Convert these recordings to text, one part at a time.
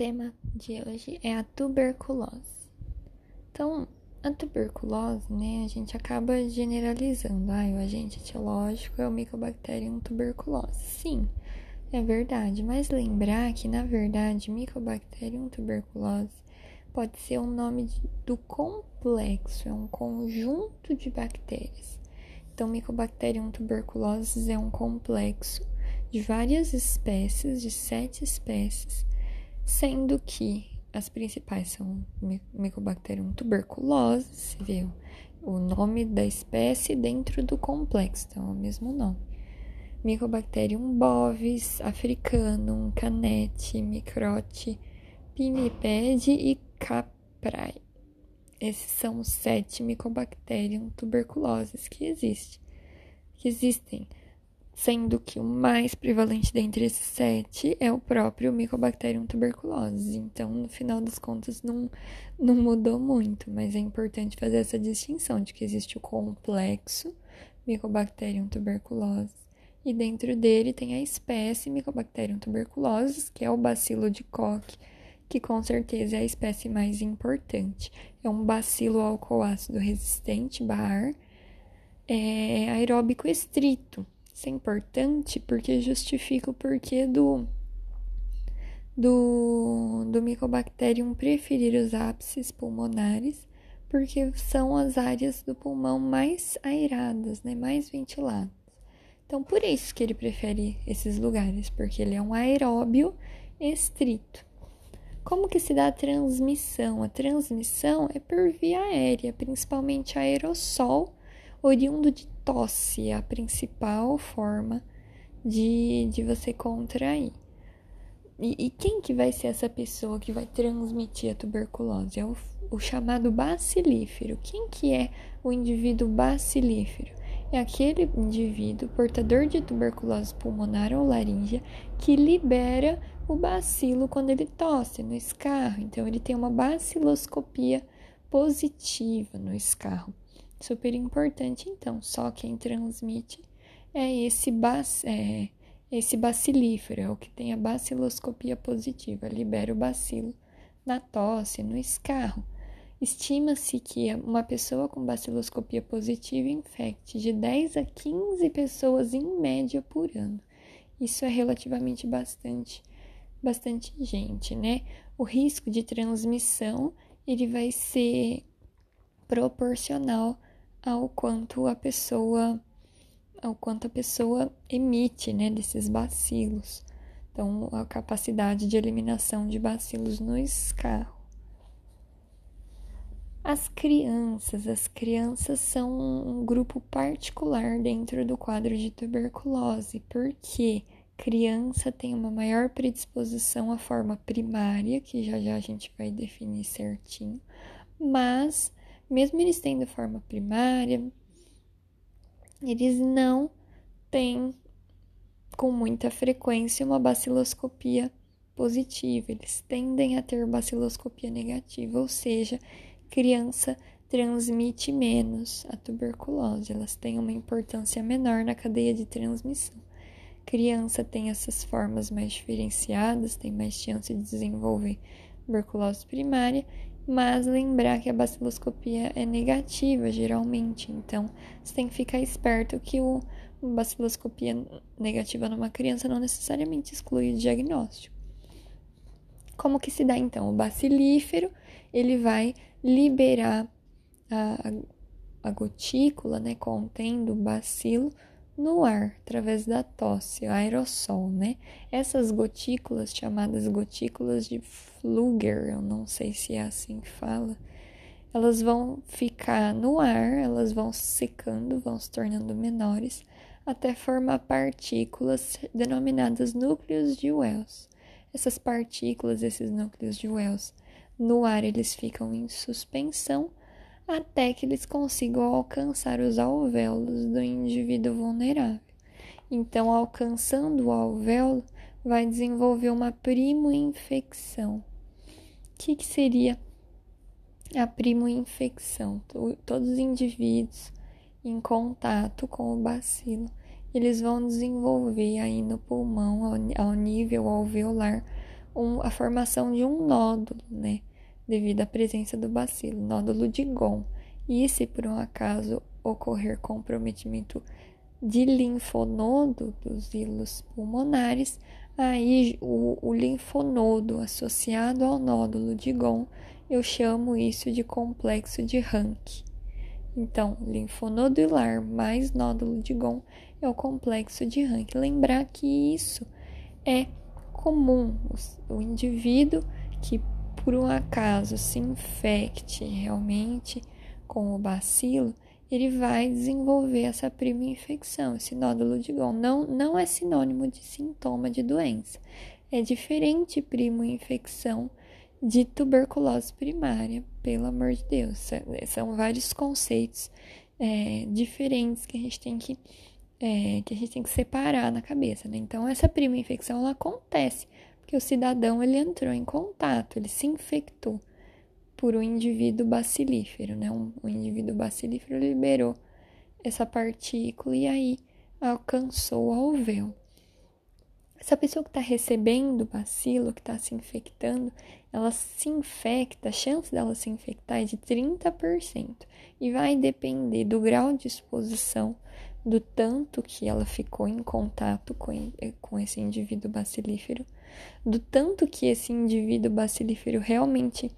tema de hoje é a tuberculose. Então, a tuberculose, né, a gente acaba generalizando. Ah, o agente etiológico é o Mycobacterium tuberculose. Sim, é verdade, mas lembrar que, na verdade, Mycobacterium tuberculose pode ser o um nome de, do complexo, é um conjunto de bactérias. Então, Mycobacterium tuberculosis é um complexo de várias espécies, de sete espécies, sendo que as principais são Mycobacterium tuberculosis, se vê o nome da espécie dentro do complexo, então é o mesmo nome. Mycobacterium bovis, africanum, canete, microte, pinnipede e caprae. Esses são os sete Mycobacterium tuberculoses que existem. Que existem sendo que o mais prevalente dentre esses sete é o próprio Mycobacterium tuberculosis. Então, no final das contas, não, não mudou muito, mas é importante fazer essa distinção de que existe o complexo Mycobacterium tuberculosis e dentro dele tem a espécie Mycobacterium tuberculosis, que é o bacilo de Koch, que com certeza é a espécie mais importante. É um bacilo alcoácido resistente, BAR, é aeróbico estrito isso é importante porque justifica o porquê do, do, do Mycobacterium preferir os ápices pulmonares, porque são as áreas do pulmão mais aeradas, né, mais ventiladas. Então, por isso que ele prefere esses lugares, porque ele é um aeróbio estrito. Como que se dá a transmissão? A transmissão é por via aérea, principalmente aerossol oriundo de tosse, a principal forma de, de você contrair. E, e, quem que vai ser essa pessoa que vai transmitir a tuberculose? É o, o chamado bacilífero. Quem que é o indivíduo bacilífero? É aquele indivíduo portador de tuberculose pulmonar ou laríngea que libera o bacilo quando ele tosse no escarro. Então, ele tem uma baciloscopia positiva no escarro. Super importante, então. Só quem transmite é esse, bac, é, esse bacilífero, é o que tem a baciloscopia positiva, libera o bacilo na tosse, no escarro. Estima-se que uma pessoa com baciloscopia positiva infecte de 10 a 15 pessoas em média por ano. Isso é relativamente bastante, bastante gente, né? O risco de transmissão ele vai ser proporcional ao quanto a pessoa ao quanto a pessoa emite, né, desses bacilos. Então, a capacidade de eliminação de bacilos no escarro. As crianças, as crianças são um grupo particular dentro do quadro de tuberculose, porque criança tem uma maior predisposição à forma primária, que já já a gente vai definir certinho, mas mesmo eles tendo forma primária, eles não têm com muita frequência uma baciloscopia positiva, eles tendem a ter baciloscopia negativa, ou seja, criança transmite menos a tuberculose, elas têm uma importância menor na cadeia de transmissão. Criança tem essas formas mais diferenciadas, tem mais chance de desenvolver tuberculose primária mas lembrar que a baciloscopia é negativa geralmente, então você tem que ficar esperto que o baciloscopia negativa numa criança não necessariamente exclui o diagnóstico. Como que se dá então? O bacilífero ele vai liberar a, a gotícula, né, contendo o bacilo no ar, através da tosse, o aerossol, né? Essas gotículas, chamadas gotículas de Fluger, eu não sei se é assim que fala, elas vão ficar no ar, elas vão secando, vão se tornando menores, até formar partículas denominadas núcleos de Wells. Essas partículas, esses núcleos de Wells, no ar eles ficam em suspensão até que eles consigam alcançar os alvéolos do indivíduo vulnerável. Então, alcançando o alvéolo, vai desenvolver uma primo-infecção. O que, que seria a primo-infecção? Todos os indivíduos em contato com o bacilo, eles vão desenvolver aí no pulmão, ao nível alveolar, um, a formação de um nódulo, né? Devido à presença do bacilo, nódulo de Gon. E se por um acaso ocorrer comprometimento de linfonodo dos hilos pulmonares, aí o, o linfonodo associado ao nódulo de Gon, eu chamo isso de complexo de Rank. Então, linfonodo hilar mais nódulo de Gon é o complexo de Rank. Lembrar que isso é comum. O indivíduo que por um acaso se infecte realmente com o bacilo, ele vai desenvolver essa prima infecção, esse nódulo de Gon. Não, não é sinônimo de sintoma de doença. É diferente primo infecção de tuberculose primária, pelo amor de Deus. São vários conceitos é, diferentes que a gente tem que é, que a gente tem que separar na cabeça, né? Então essa prima infecção ela acontece porque o cidadão ele entrou em contato, ele se infectou por um indivíduo bacilífero, né? Um, um indivíduo bacilífero liberou essa partícula e aí alcançou o alvéolo. Essa pessoa que está recebendo o bacilo, que está se infectando, ela se infecta, a chance dela se infectar é de 30%. E vai depender do grau de exposição, do tanto que ela ficou em contato com, com esse indivíduo bacilífero, do tanto que esse indivíduo bacilífero realmente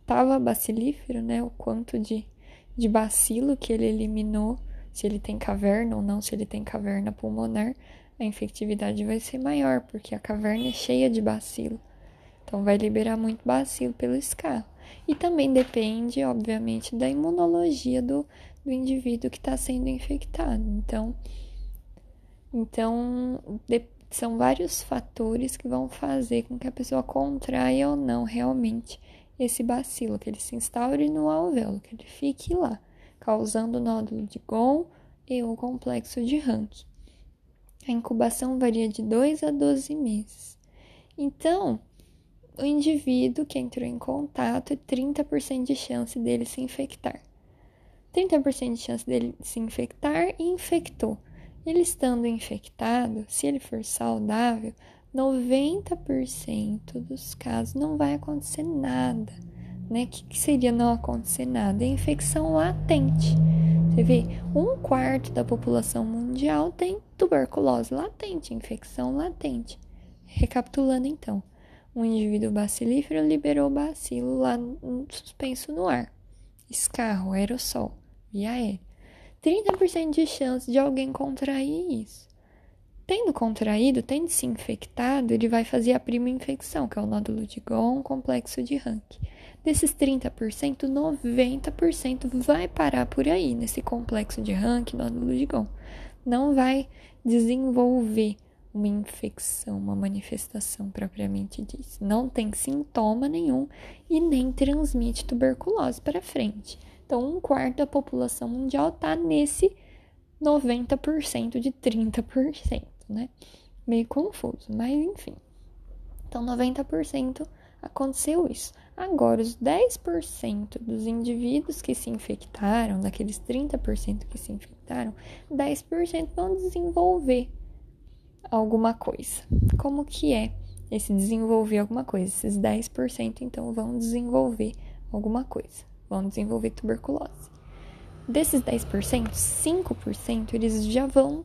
estava bacilífero, né? O quanto de, de bacilo que ele eliminou, se ele tem caverna ou não, se ele tem caverna pulmonar, a infectividade vai ser maior, porque a caverna é cheia de bacilo. Então vai liberar muito bacilo pelo escarro. E também depende, obviamente, da imunologia do, do indivíduo que está sendo infectado. Então, então de, são vários fatores que vão fazer com que a pessoa contraia ou não realmente esse bacilo, que ele se instaure no alvéolo, que ele fique lá, causando nódulo de Gon e o complexo de Rank. A incubação varia de 2 a 12 meses. Então, o indivíduo que entrou em contato, 30% de chance dele se infectar. 30% de chance dele se infectar e infectou. Ele estando infectado, se ele for saudável, 90% dos casos não vai acontecer nada. Né? O que, que seria não acontecer nada? É infecção latente. Você vê, um quarto da população mundial tem tuberculose latente, infecção latente. Recapitulando então, um indivíduo bacilífero liberou bacilo lá no, suspenso no ar, escarro, aerossol, via aérea. 30% de chance de alguém contrair isso. Tendo contraído, tendo se infectado, ele vai fazer a prima infecção, que é o nódulo de Gon, complexo de Rank. Desses 30%, 90% vai parar por aí, nesse complexo de Rank, nódulo de Gon. Não vai desenvolver uma infecção, uma manifestação propriamente disso. Não tem sintoma nenhum e nem transmite tuberculose para frente. Então, um quarto da população mundial está nesse 90% de 30% né? Meio confuso, mas enfim. Então, 90% aconteceu isso. Agora, os 10% dos indivíduos que se infectaram, daqueles 30% que se infectaram, 10% vão desenvolver alguma coisa. Como que é esse desenvolver alguma coisa? Esses 10% então vão desenvolver alguma coisa, vão desenvolver tuberculose. Desses 10%, 5% eles já vão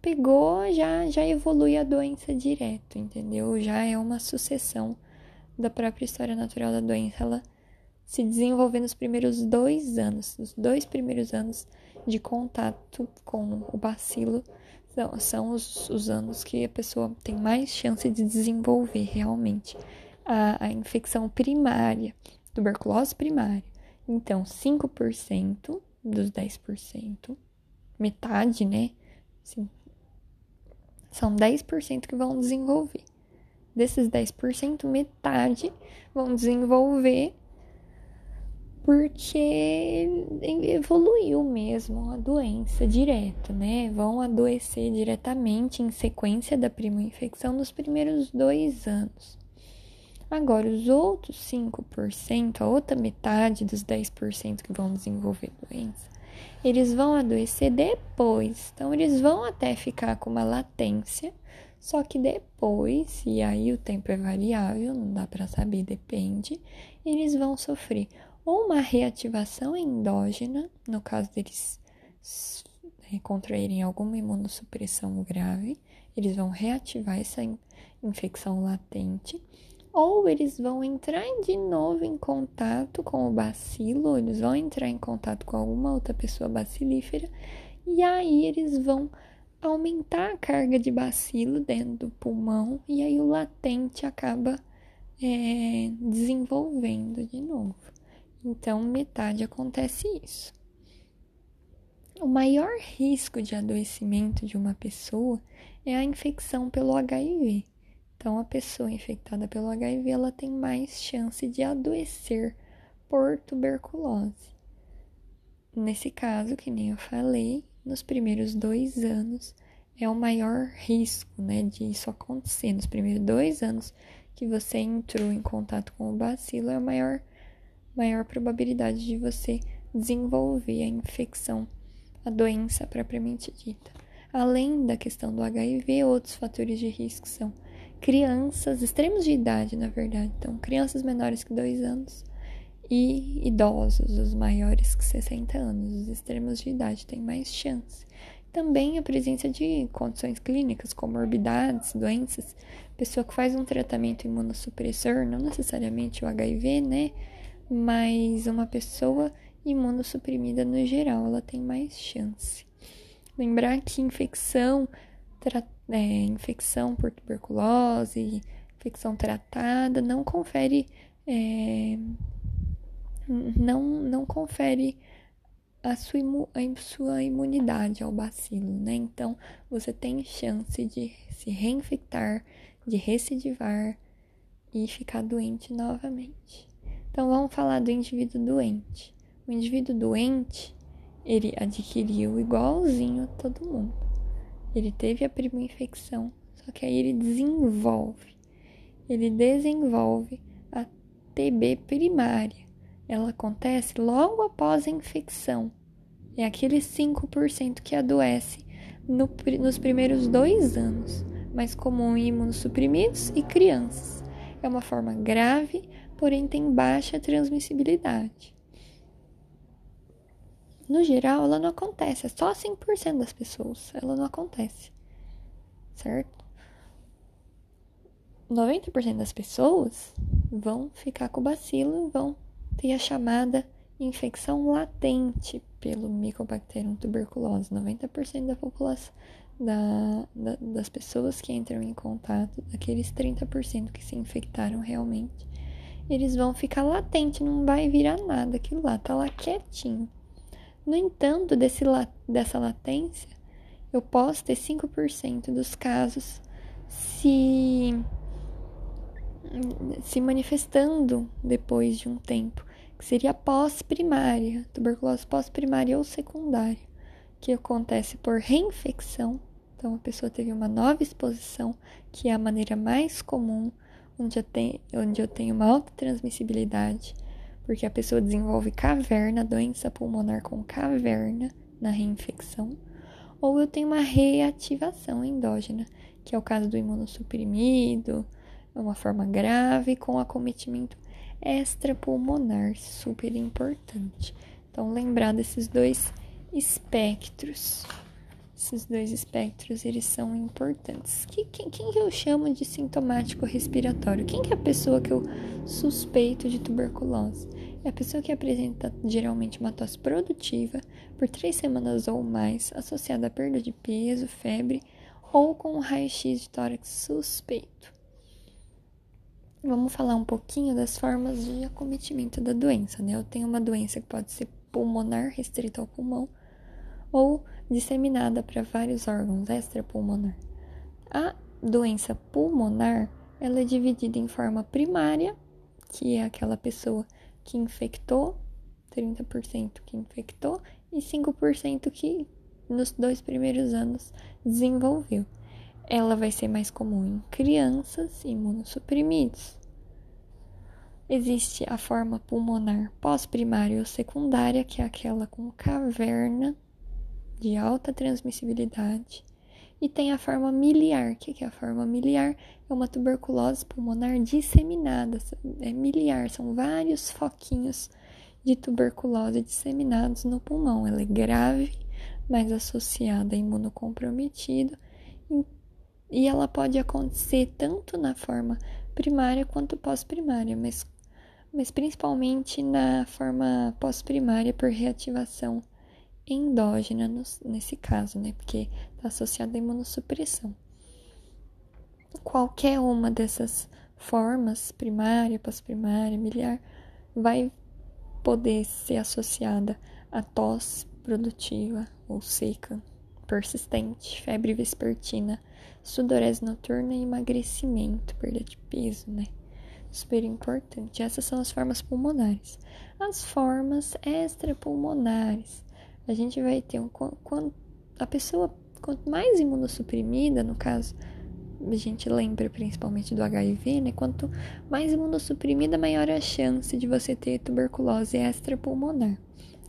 pegou, já, já evolui a doença direto, entendeu? Já é uma sucessão da própria história natural da doença. Ela se desenvolve nos primeiros dois anos, os dois primeiros anos de contato com o bacilo são, são os, os anos que a pessoa tem mais chance de desenvolver realmente a, a infecção primária, tuberculose primária. Então, 5% dos 10%, metade, né? Sim. São 10% que vão desenvolver. Desses 10%, metade vão desenvolver porque evoluiu mesmo a doença direto, né? Vão adoecer diretamente em sequência da prima infecção nos primeiros dois anos. Agora, os outros 5%, a outra metade dos 10% que vão desenvolver doença, eles vão adoecer depois. Então, eles vão até ficar com uma latência, Só que depois, e aí o tempo é variável, não dá para saber, depende, eles vão sofrer ou uma reativação endógena, no caso deles é, contraírem alguma imunossupressão grave, eles vão reativar essa infecção latente, ou eles vão entrar de novo em contato com o bacilo, eles vão entrar em contato com alguma outra pessoa bacilífera, e aí eles vão aumentar a carga de bacilo dentro do pulmão, e aí o latente acaba é, desenvolvendo de novo. Então, metade acontece isso. O maior risco de adoecimento de uma pessoa é a infecção pelo HIV. Então, a pessoa infectada pelo HIV ela tem mais chance de adoecer por tuberculose. Nesse caso, que nem eu falei, nos primeiros dois anos é o maior risco, né, de isso acontecer. Nos primeiros dois anos que você entrou em contato com o bacilo, é a maior maior probabilidade de você desenvolver a infecção, a doença propriamente dita. Além da questão do HIV, outros fatores de risco são crianças, extremos de idade, na verdade. Então, crianças menores que 2 anos e idosos, os maiores que 60 anos. Os extremos de idade têm mais chance. Também a presença de condições clínicas, comorbidades, doenças. Pessoa que faz um tratamento imunossupressor, não necessariamente o HIV, né? mas uma pessoa imunossuprimida no geral, ela tem mais chance. Lembrar que infecção, é, infecção por tuberculose, infecção tratada, não confere, é, não, não confere a sua, imu, a sua imunidade ao bacilo, né? Então, você tem chance de se reinfectar, de recidivar e ficar doente novamente. Então vamos falar do indivíduo doente. O indivíduo doente, ele adquiriu igualzinho todo mundo. Ele teve a primeira infecção, só que aí ele desenvolve. Ele desenvolve a TB primária. Ela acontece logo após a infecção. É aqueles 5% que adoece no, nos primeiros dois anos, mais comum em imunossuprimidos e crianças. É uma forma grave, porém tem baixa transmissibilidade. No geral, ela não acontece, é só 5% das pessoas, ela não acontece, certo? 90% das pessoas vão ficar com bacilo e vão ter a chamada infecção latente pelo Mycobacterium tuberculose. 90% da população, da, da, das pessoas que entram em contato, daqueles 30% que se infectaram realmente, eles vão ficar latente, não vai virar nada, aquilo lá tá lá quietinho. No entanto, desse, dessa latência, eu posso ter 5% dos casos se, se manifestando depois de um tempo, que seria pós-primária, tuberculose pós-primária ou secundária, que acontece por reinfecção. Então, a pessoa teve uma nova exposição, que é a maneira mais comum onde eu, onde eu tenho uma alta transmissibilidade, porque a pessoa desenvolve caverna, doença pulmonar com caverna na reinfecção, ou eu tenho uma reativação endógena, que é o caso do imunossuprimido, é uma forma grave com acometimento extrapulmonar, super importante. Então, lembrar desses dois espectros. Esses dois espectros, eles são importantes. Que, quem, quem que eu chamo de sintomático respiratório? Quem que é a pessoa que eu suspeito de tuberculose? É a pessoa que apresenta geralmente uma tosse produtiva por três semanas ou mais, associada a perda de peso, febre ou com um raio-x de tórax suspeito. Vamos falar um pouquinho das formas de acometimento da doença, né? Eu tenho uma doença que pode ser pulmonar, restrita ao pulmão, ou disseminada para vários órgãos extrapulmonar. A doença pulmonar ela é dividida em forma primária, que é aquela pessoa que infectou, 30% que infectou, e 5% que nos dois primeiros anos desenvolveu. Ela vai ser mais comum em crianças imunossuprimidos. Existe a forma pulmonar pós-primária ou secundária, que é aquela com caverna de alta transmissibilidade, E tem a forma miliar. O que é a forma miliar? É uma tuberculose pulmonar disseminada. É miliar, são vários foquinhos de tuberculose disseminados no pulmão. Ela é grave, mas associada a imunocomprometido. E ela pode acontecer tanto na forma primária quanto pós-primária, mas, mas principalmente na forma pós-primária por reativação endógena nesse caso, né? Porque está associada à imunossupressão. Qualquer uma dessas formas, primária, pós-primária, miliar, vai poder ser associada a tosse produtiva ou seca, persistente, febre vespertina, sudorese noturna e emagrecimento, perda de peso, né? Super importante. Essas são as formas pulmonares. As formas extrapulmonares a gente vai ter um. Quando a pessoa, quanto mais imunossuprimida, no caso, a gente lembra principalmente do HIV, né? Quanto mais imunossuprimida, maior a chance de você ter tuberculose extrapulmonar.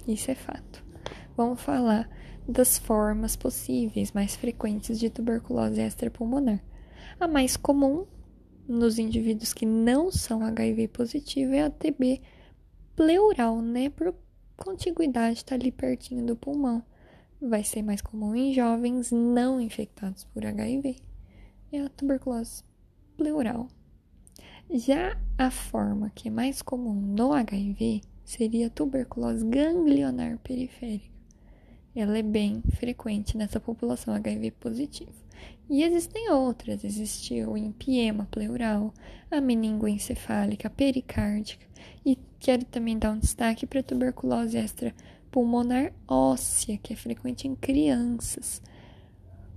Isso é fato. Vamos falar das formas possíveis mais frequentes de tuberculose extrapulmonar. A mais comum nos indivíduos que não são HIV positivo é a TB pleural, né? Por contiguidade está ali pertinho do pulmão. Vai ser mais comum em jovens não infectados por HIV. É a tuberculose pleural. Já a forma que é mais comum no HIV seria a tuberculose ganglionar periférica. Ela é bem frequente nessa população HIV positiva. E existem outras, existe o empiema pleural, a meningoencefálica, pericárdica, e quero também dar um destaque para a tuberculose extrapulmonar óssea, que é frequente em crianças.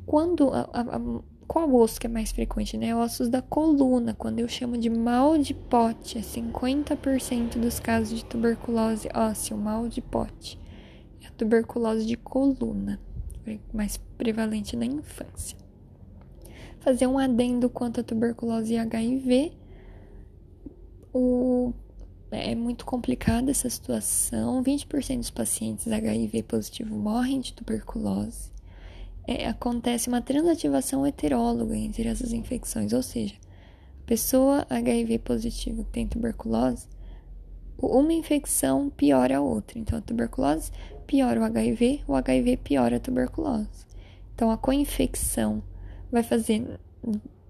Quando a, a, qual osso que é mais frequente, né? Ossos da coluna, quando eu chamo de mal de pote, é 50% dos casos de tuberculose óssea, o mal de pote. É a tuberculose de coluna, mais prevalente na infância. Fazer um adendo quanto à tuberculose e HIV. O é muito complicada essa situação. 20% dos pacientes HIV positivo morrem de tuberculose. É, acontece uma transativação heteróloga entre essas infecções, ou seja, a pessoa HIV positivo que tem tuberculose, uma infecção piora a outra. Então, a tuberculose piora o HIV, o HIV piora a tuberculose. Então, a coinfecção vai fazer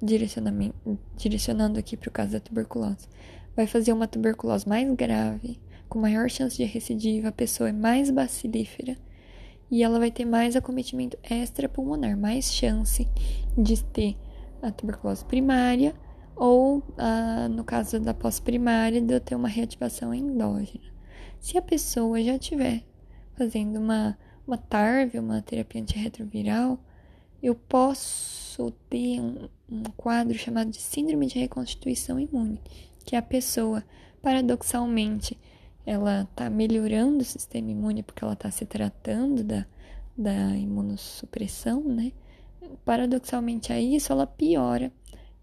direcionamento, direcionando aqui para o caso da tuberculose, vai fazer uma tuberculose mais grave, com maior chance de recidiva, a pessoa é mais bacilífera e ela vai ter mais acometimento extrapulmonar, mais chance de ter a tuberculose primária ou, no caso da pós-primária, de eu ter uma reativação endógena. Se a pessoa já tiver fazendo uma, uma TARV, uma terapia antirretroviral, eu posso ter um, um quadro chamado de síndrome de reconstituição imune, que a pessoa, paradoxalmente, ela está melhorando o sistema imune porque ela está se tratando da, da imunossupressão, né? Paradoxalmente a isso, ela piora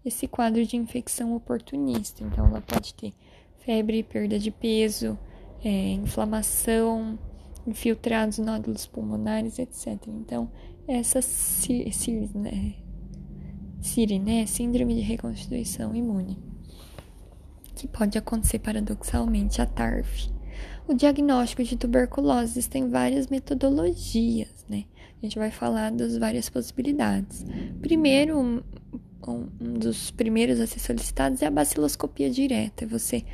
esse quadro de infecção oportunista. Então, ela pode ter febre, perda de peso, é, inflamação, infiltrados, nódulos pulmonares, etc. Então, essa CIRI, né? Né? Síndrome de reconstituição imune que pode acontecer paradoxalmente a TARF. O diagnóstico de tuberculose tem várias metodologias, né? A gente vai falar das várias possibilidades. Primeiro, um, um dos primeiros a ser solicitados é a baciloscopia direta. É você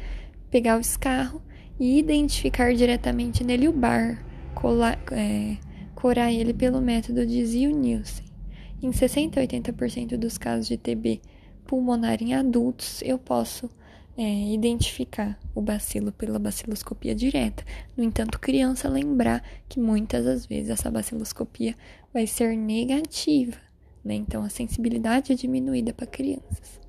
pegar o escarro e identificar diretamente nele o bar, colar, é, corar ele pelo método de Zio-Nielsen. Em 60 a 80% dos casos de TB pulmonar em adultos, eu posso é, identificar o bacilo pela baciloscopia direta. No entanto, criança lembrar que muitas das vezes essa baciloscopia vai ser negativa, né? Então a sensibilidade é diminuída para crianças.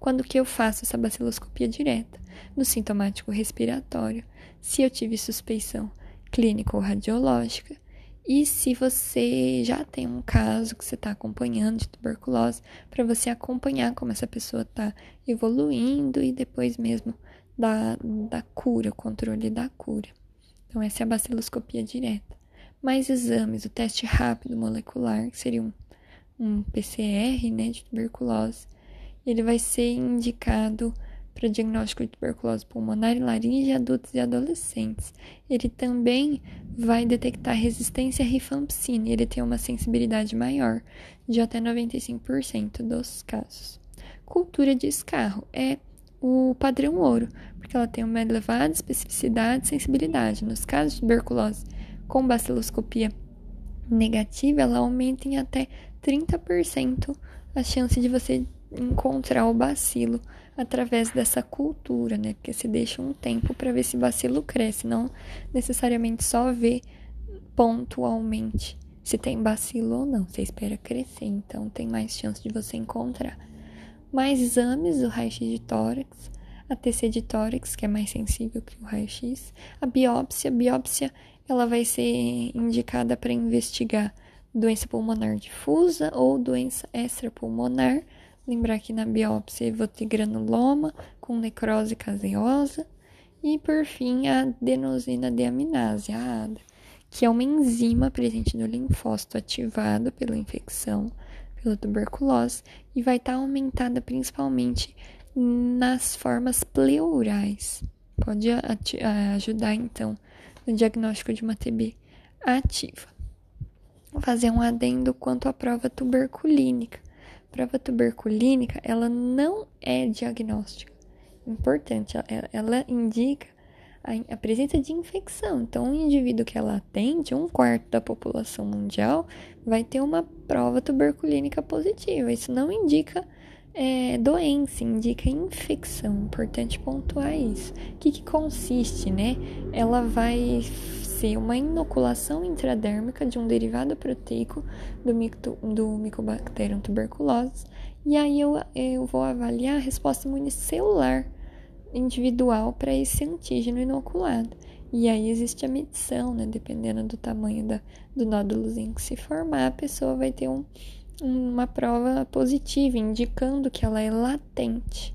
Quando que eu faço essa baciloscopia direta? No sintomático respiratório, se eu tive suspeição clínica ou radiológica, e se você já tem um caso que você está acompanhando de tuberculose, para você acompanhar como essa pessoa está evoluindo e depois mesmo da, da cura, o controle da cura. Então, essa é a baciloscopia direta. Mais exames, o teste rápido molecular, que seria um, um PCR, né, de tuberculose, ele vai ser indicado para diagnóstico de tuberculose pulmonar e laringe em adultos e adolescentes. Ele também vai detectar resistência à rifampicina e ele tem uma sensibilidade maior, de até 95% dos casos. Cultura de escarro é o padrão ouro, porque ela tem uma elevada especificidade e sensibilidade. Nos casos de tuberculose com baciloscopia negativa, ela aumenta em até 30% a chance de você encontrar o bacilo através dessa cultura, né? Porque se deixa um tempo para ver se bacilo cresce, não necessariamente só ver pontualmente se tem bacilo ou não. Você espera crescer, então tem mais chance de você encontrar. Mais exames, o raio-x de tórax, a TC de tórax, que é mais sensível que o raio-x, a biópsia, a biópsia ela vai ser indicada para investigar doença pulmonar difusa ou doença extrapulmonar Lembrar que na biópsia vou ter granuloma com necrose caseosa. E por fim, a adenosina deaminase, a ADA, que é uma enzima presente no linfócito ativado pela infecção, pela tuberculose, e vai estar tá aumentada principalmente nas formas pleurais. Pode ajudar, então, no diagnóstico de uma TB ativa. Vou fazer um adendo quanto à prova tuberculínica prova tuberculínica, ela não é diagnóstica. Importante, ela, ela indica a, a, presença de infecção. Então, o indivíduo que ela atende, um quarto da população mundial, vai ter uma prova tuberculínica positiva. Isso não indica é, doença, indica infecção. Importante pontuar isso. O que, que consiste, né? Ela vai ser uma inoculação intradérmica de um derivado proteico do, micto, do Mycobacterium tuberculosis, e aí eu, eu vou avaliar a resposta imunicelular individual para esse antígeno inoculado. E aí existe a medição, né? Dependendo do tamanho da, do nódulozinho que se formar, a pessoa vai ter um, uma prova positiva, indicando que ela é latente.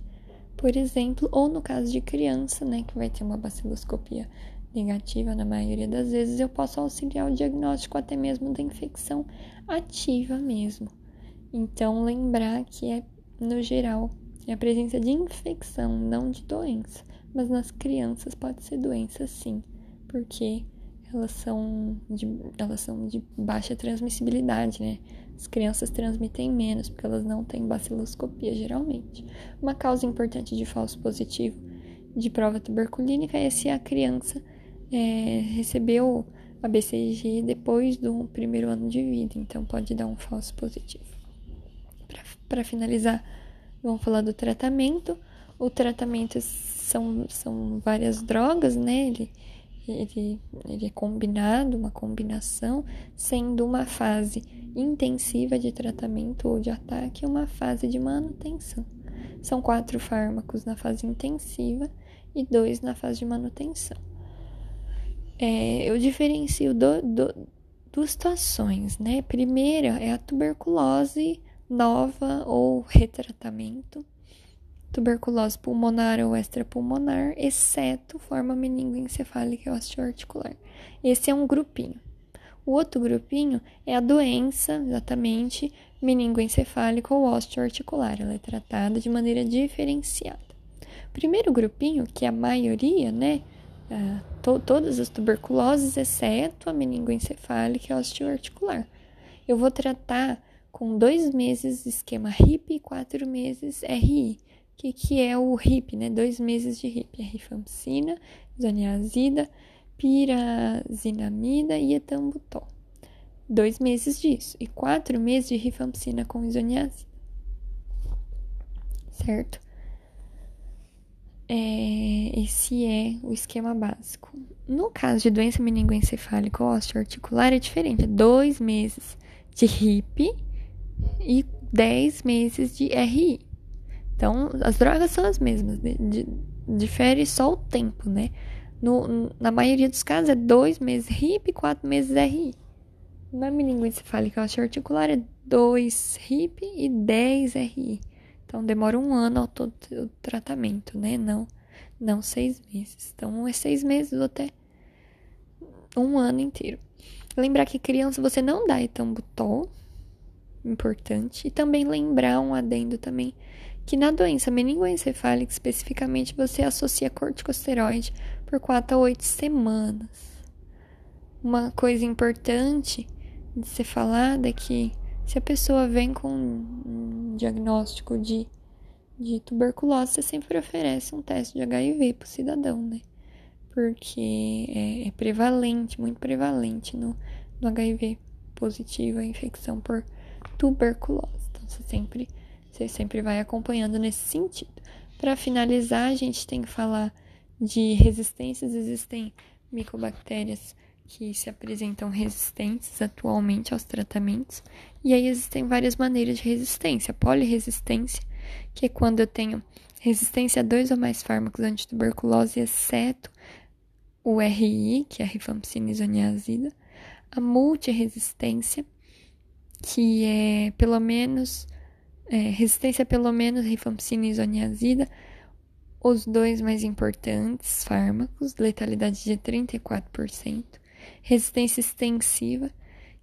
Por exemplo, ou no caso de criança, né, que vai ter uma baciloscopia negativa na maioria das vezes, eu posso auxiliar o diagnóstico até mesmo da infecção ativa mesmo. Então, lembrar que é, no geral, é a presença de infecção, não de doença. Mas nas crianças pode ser doença sim, porque elas são de, elas são de baixa transmissibilidade, né? As crianças transmitem menos, porque elas não têm baciloscopia, geralmente. Uma causa importante de falso positivo de prova tuberculínica é se a criança é, recebeu a BCG depois do primeiro ano de vida, então pode dar um falso positivo. Para finalizar, vamos falar do tratamento. O tratamento são, são várias drogas, né? Ele, ele, ele é combinado, uma combinação, sendo uma fase intensiva de tratamento ou de ataque e uma fase de manutenção. São quatro fármacos na fase intensiva e dois na fase de manutenção é, eu diferencio do, do, duas situações, né? Primeira é a tuberculose nova ou retratamento, tuberculose pulmonar ou extrapulmonar, exceto forma meningoencefálica osteoarticular. Esse é um grupinho. O outro grupinho é a doença, exatamente, meningoencefálica ou osteoarticular. Ela é tratada de maneira diferenciada. Primeiro grupinho, que é a maioria, né, uh, to todas as tuberculoses, exceto a meningoencefálica e a osteoarticular. Eu vou tratar com dois meses esquema RIP e quatro meses RI. O que, que é o RIP, né? Dois meses de RIP, é rifampicina, isoniazida, pirazinamida e etambutol. Dois meses disso. E quatro meses de rifampicina com isoniazida. Certo? É, esse é o esquema básico. No caso de doença meningoencefálica osteoarticular, é diferente. É dois meses de RIP e dez meses de RI. Então, as drogas são as mesmas. De, de, difere só o tempo, né? No, na maioria dos casos, é dois meses RIP e quatro meses RI. Na meningoencefálica osteoarticular, é dois RIP e dez RI. Então demora um ano ao todo o tratamento, né? Não, não seis meses. Então é seis meses ou até um ano inteiro. Lembrar que criança você não dá etambutol, importante. E também lembrar um adendo também que na doença meningoencefálica especificamente você associa corticosteroide por 4 a 8 semanas. Uma coisa importante de ser falada é que se a pessoa vem com um diagnóstico de, de tuberculose, você sempre oferece um teste de HIV para o cidadão, né? Porque é, é, prevalente, muito prevalente no, no HIV positivo a infecção por tuberculose. Então, você sempre, você sempre vai acompanhando nesse sentido. Para finalizar, a gente tem que falar de resistências. Existem micobactérias que se apresentam resistentes atualmente aos tratamentos. E aí existem várias maneiras de resistência. Poliresistência, que é quando eu tenho resistência a dois ou mais fármacos antituberculose, exceto o RI, que é a rifampicina isoniazida. A multiresistência, que é pelo menos é, resistência a pelo menos rifampicina isoniazida, os dois mais importantes fármacos, letalidade de 34%, resistência extensiva,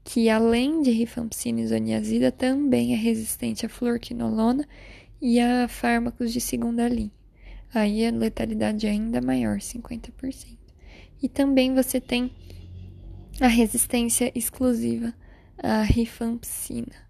que além de rifampicina isoniazida também é resistente a fluorquinolona e a fármacos de segunda linha. Aí a letalidade é ainda maior, 50%. E também você tem a resistência exclusiva à rifampicina